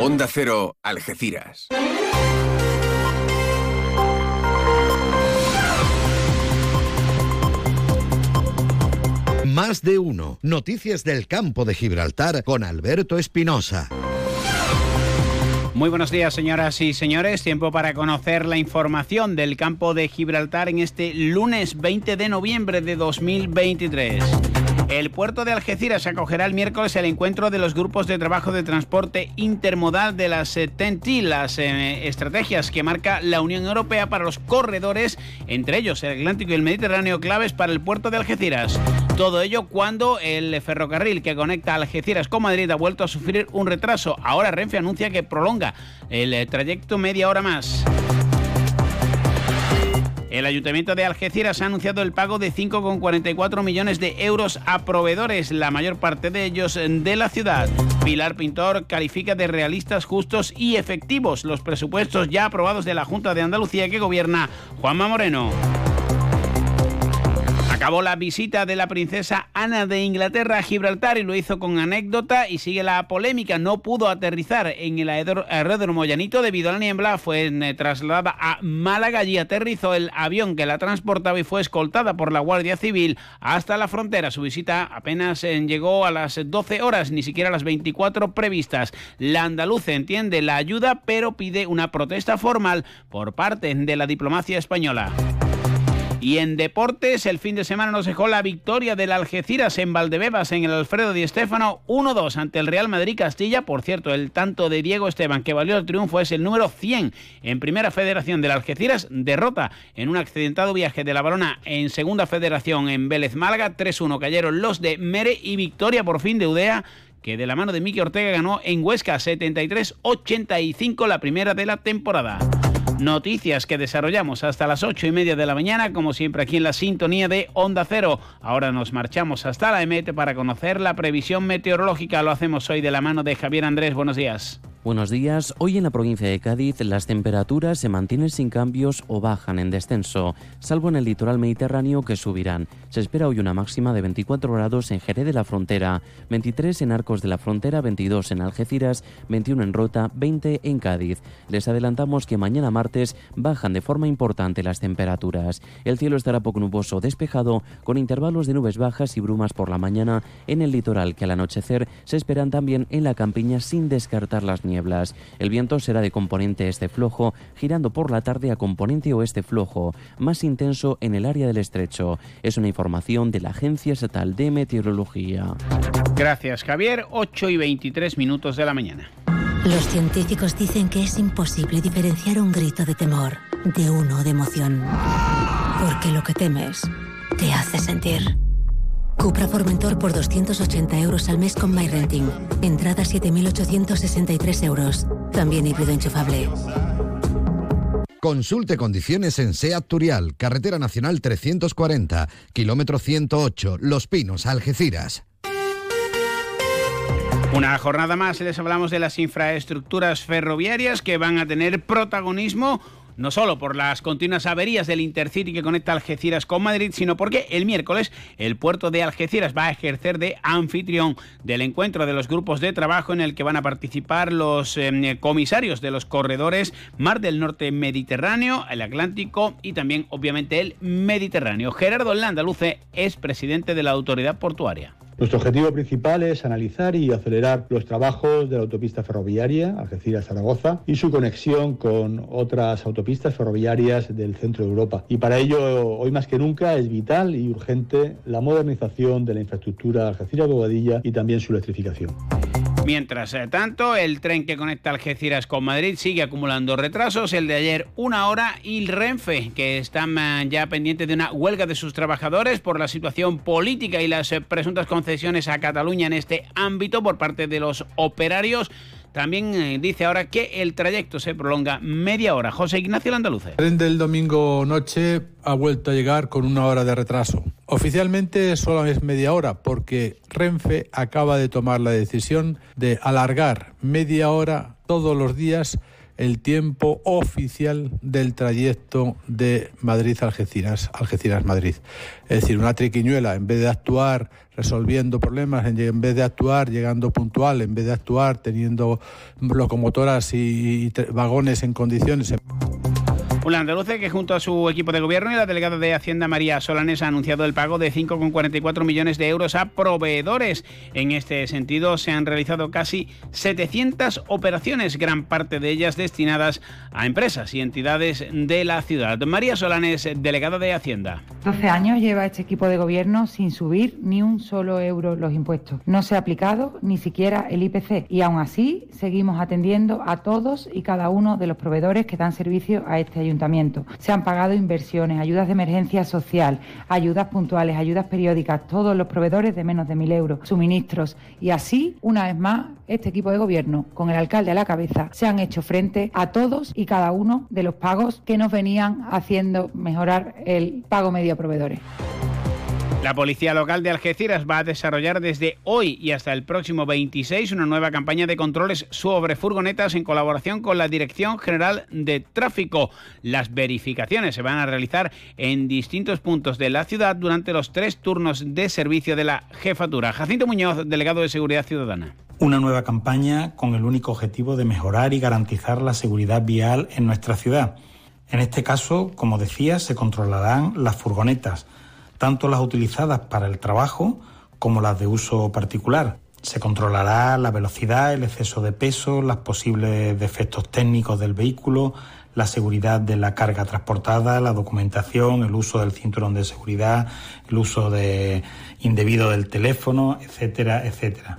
Onda Cero, Algeciras. Más de uno. Noticias del campo de Gibraltar con Alberto Espinosa. Muy buenos días, señoras y señores. Tiempo para conocer la información del campo de Gibraltar en este lunes 20 de noviembre de 2023. El puerto de Algeciras acogerá el miércoles el encuentro de los grupos de trabajo de transporte intermodal de las TEN-T, las eh, estrategias que marca la Unión Europea para los corredores, entre ellos el Atlántico y el Mediterráneo, claves para el puerto de Algeciras. Todo ello cuando el ferrocarril que conecta Algeciras con Madrid ha vuelto a sufrir un retraso. Ahora Renfe anuncia que prolonga el eh, trayecto media hora más. El Ayuntamiento de Algeciras ha anunciado el pago de 5,44 millones de euros a proveedores, la mayor parte de ellos de la ciudad. Pilar Pintor califica de realistas, justos y efectivos los presupuestos ya aprobados de la Junta de Andalucía que gobierna Juanma Moreno. Acabó la visita de la princesa Ana de Inglaterra a Gibraltar y lo hizo con anécdota y sigue la polémica. No pudo aterrizar en el aeródromo llanito debido a la niebla. Fue eh, trasladada a Málaga y aterrizó el avión que la transportaba y fue escoltada por la Guardia Civil hasta la frontera. Su visita apenas eh, llegó a las 12 horas, ni siquiera a las 24 previstas. La andaluza entiende la ayuda, pero pide una protesta formal por parte de la diplomacia española. Y en deportes, el fin de semana nos dejó la victoria del Algeciras en Valdebebas en el Alfredo Di Stéfano 1-2 ante el Real Madrid Castilla. Por cierto, el tanto de Diego Esteban que valió el triunfo es el número 100 en Primera Federación del Algeciras. Derrota en un accidentado viaje de la balona en Segunda Federación en Vélez Málaga. 3-1 cayeron los de Mere y victoria por fin de Udea que de la mano de Miki Ortega ganó en Huesca 73-85 la primera de la temporada. Noticias que desarrollamos hasta las ocho y media de la mañana, como siempre aquí en la sintonía de Onda Cero. Ahora nos marchamos hasta la EMET para conocer la previsión meteorológica. Lo hacemos hoy de la mano de Javier Andrés. Buenos días. Buenos días. Hoy en la provincia de Cádiz las temperaturas se mantienen sin cambios o bajan en descenso, salvo en el litoral mediterráneo que subirán. Se espera hoy una máxima de 24 grados en Jerez de la Frontera, 23 en Arcos de la Frontera, 22 en Algeciras, 21 en Rota, 20 en Cádiz. Les adelantamos que mañana martes bajan de forma importante las temperaturas. El cielo estará poco nuboso despejado, con intervalos de nubes bajas y brumas por la mañana en el litoral que al anochecer se esperan también en la campiña sin descartar las nieblas. El viento será de componente este flojo, girando por la tarde a componente oeste flojo, más intenso en el área del estrecho. Es una información de la Agencia Estatal de Meteorología. Gracias, Javier. 8 y 23 minutos de la mañana. Los científicos dicen que es imposible diferenciar un grito de temor de uno de emoción. Porque lo que temes te hace sentir. Cupra Formentor por 280 euros al mes con MyRenting. Entrada 7.863 euros. También híbrido enchufable. Consulte condiciones en SEAT Turial, Carretera Nacional 340, kilómetro 108, Los Pinos, Algeciras. Una jornada más les hablamos de las infraestructuras ferroviarias que van a tener protagonismo no solo por las continuas averías del Intercity que conecta Algeciras con Madrid, sino porque el miércoles el puerto de Algeciras va a ejercer de anfitrión del encuentro de los grupos de trabajo en el que van a participar los em, comisarios de los corredores Mar del Norte Mediterráneo, el Atlántico y también obviamente el Mediterráneo. Gerardo Landaluce es presidente de la autoridad portuaria. Nuestro objetivo principal es analizar y acelerar los trabajos de la autopista ferroviaria Algeciras-Zaragoza y su conexión con otras autopistas ferroviarias del centro de Europa. Y para ello, hoy más que nunca, es vital y urgente la modernización de la infraestructura Algeciras-Bobadilla y también su electrificación. Mientras eh, tanto, el tren que conecta Algeciras con Madrid sigue acumulando retrasos. El de ayer, una hora, y Renfe, que están eh, ya pendientes de una huelga de sus trabajadores por la situación política y las eh, presuntas concesiones a Cataluña en este ámbito por parte de los operarios. También dice ahora que el trayecto se prolonga media hora. José Ignacio Landaluce. El tren del domingo noche ha vuelto a llegar con una hora de retraso. Oficialmente solo es media hora porque Renfe acaba de tomar la decisión de alargar media hora todos los días el tiempo oficial del trayecto de Madrid-Algeciras, Algeciras-Madrid. Es decir, una triquiñuela, en vez de actuar resolviendo problemas, en vez de actuar llegando puntual, en vez de actuar teniendo locomotoras y, vagones en condiciones. Un andaluce que junto a su equipo de gobierno y la delegada de Hacienda María Solanes ha anunciado el pago de 5,44 millones de euros a proveedores. En este sentido se han realizado casi 700 operaciones, gran parte de ellas destinadas a empresas y entidades de la ciudad. María Solanes, delegada de Hacienda. 12 años lleva este equipo de gobierno sin subir ni un solo euro los impuestos. No se ha aplicado ni siquiera el IPC y aún así seguimos atendiendo a todos y cada uno de los proveedores que dan servicio a este ayuntamiento se han pagado inversiones, ayudas de emergencia social, ayudas puntuales, ayudas periódicas, todos los proveedores de menos de mil euros, suministros. Y así, una vez más, este equipo de gobierno, con el alcalde a la cabeza, se han hecho frente a todos y cada uno de los pagos que nos venían haciendo mejorar el pago medio proveedores. La Policía Local de Algeciras va a desarrollar desde hoy y hasta el próximo 26 una nueva campaña de controles sobre furgonetas en colaboración con la Dirección General de Tráfico. Las verificaciones se van a realizar en distintos puntos de la ciudad durante los tres turnos de servicio de la jefatura. Jacinto Muñoz, delegado de Seguridad Ciudadana. Una nueva campaña con el único objetivo de mejorar y garantizar la seguridad vial en nuestra ciudad. En este caso, como decía, se controlarán las furgonetas tanto las utilizadas para el trabajo como las de uso particular. Se controlará la velocidad, el exceso de peso, los posibles defectos técnicos del vehículo, la seguridad de la carga transportada, la documentación, el uso del cinturón de seguridad, el uso de indebido del teléfono, etcétera, etcétera.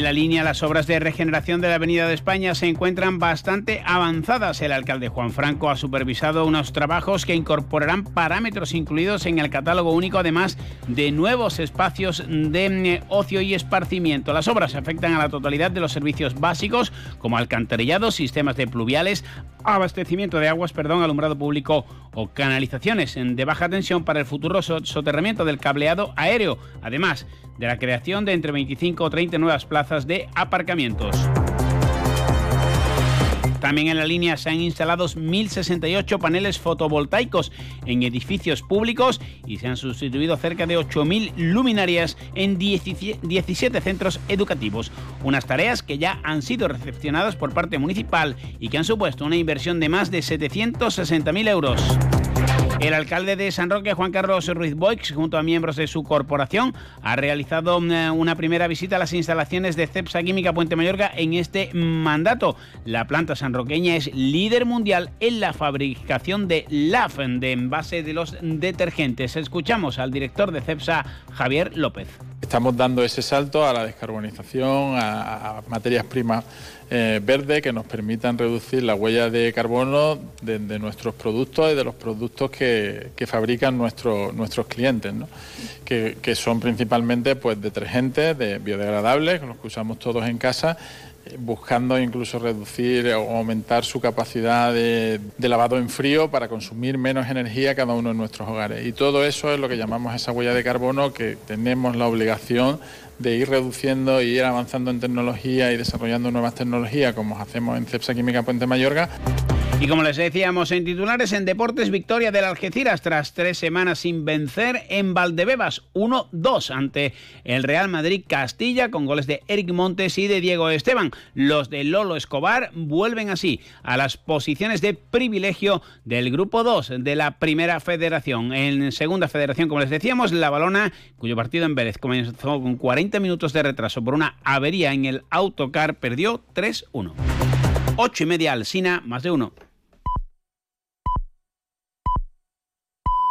En la línea, las obras de regeneración de la Avenida de España se encuentran bastante avanzadas. El alcalde Juan Franco ha supervisado unos trabajos que incorporarán parámetros incluidos en el catálogo único, además de nuevos espacios de mm, ocio y esparcimiento. Las obras afectan a la totalidad de los servicios básicos, como alcantarillado, sistemas de pluviales, abastecimiento de aguas, perdón, alumbrado público o canalizaciones de baja tensión para el futuro soterramiento del cableado aéreo. Además, de la creación de entre 25 o 30 nuevas plazas de aparcamientos. También en la línea se han instalado 1.068 paneles fotovoltaicos en edificios públicos y se han sustituido cerca de 8.000 luminarias en 17 centros educativos. Unas tareas que ya han sido recepcionadas por parte municipal y que han supuesto una inversión de más de 760.000 euros. El alcalde de San Roque, Juan Carlos Ruiz Boix, junto a miembros de su corporación, ha realizado eh, una primera visita a las instalaciones de CEPSA Química Puente Mayorga en este mandato. La planta sanroqueña es líder mundial en la fabricación de LAF, de envase de los detergentes. Escuchamos al director de CEPSA, Javier López. Estamos dando ese salto a la descarbonización, a, materias primas eh, verdes que nos permitan reducir la huella de carbono de, nuestros productos y de los productos que, fabrican nuestros clientes, que, que, son principalmente pues, detergentes de biodegradables, los que usamos todos en casa buscando incluso reducir o aumentar su capacidad de, lavado en frío para consumir menos energía cada uno en nuestros hogares. Y todo eso es lo que llamamos esa huella de carbono que tenemos la obligación de ir reduciendo y ir avanzando en tecnología y desarrollando nuevas tecnologías como hacemos en CEPSA Química Puente Mayorga. Y como les decíamos en titulares, en deportes, victoria del Algeciras tras tres semanas sin vencer en Valdebebas, 1-2 ante el Real Madrid Castilla con goles de Eric Montes y de Diego Esteban. Los de Lolo Escobar vuelven así a las posiciones de privilegio del grupo 2 de la primera federación. En segunda federación, como les decíamos, la balona, cuyo partido en Vélez comenzó con 40 minutos de retraso por una avería en el autocar, perdió 3-1. 8 y media al Sina, más de uno.